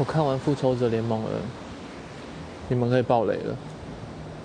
我看完复仇者联盟了你们可以爆雷了。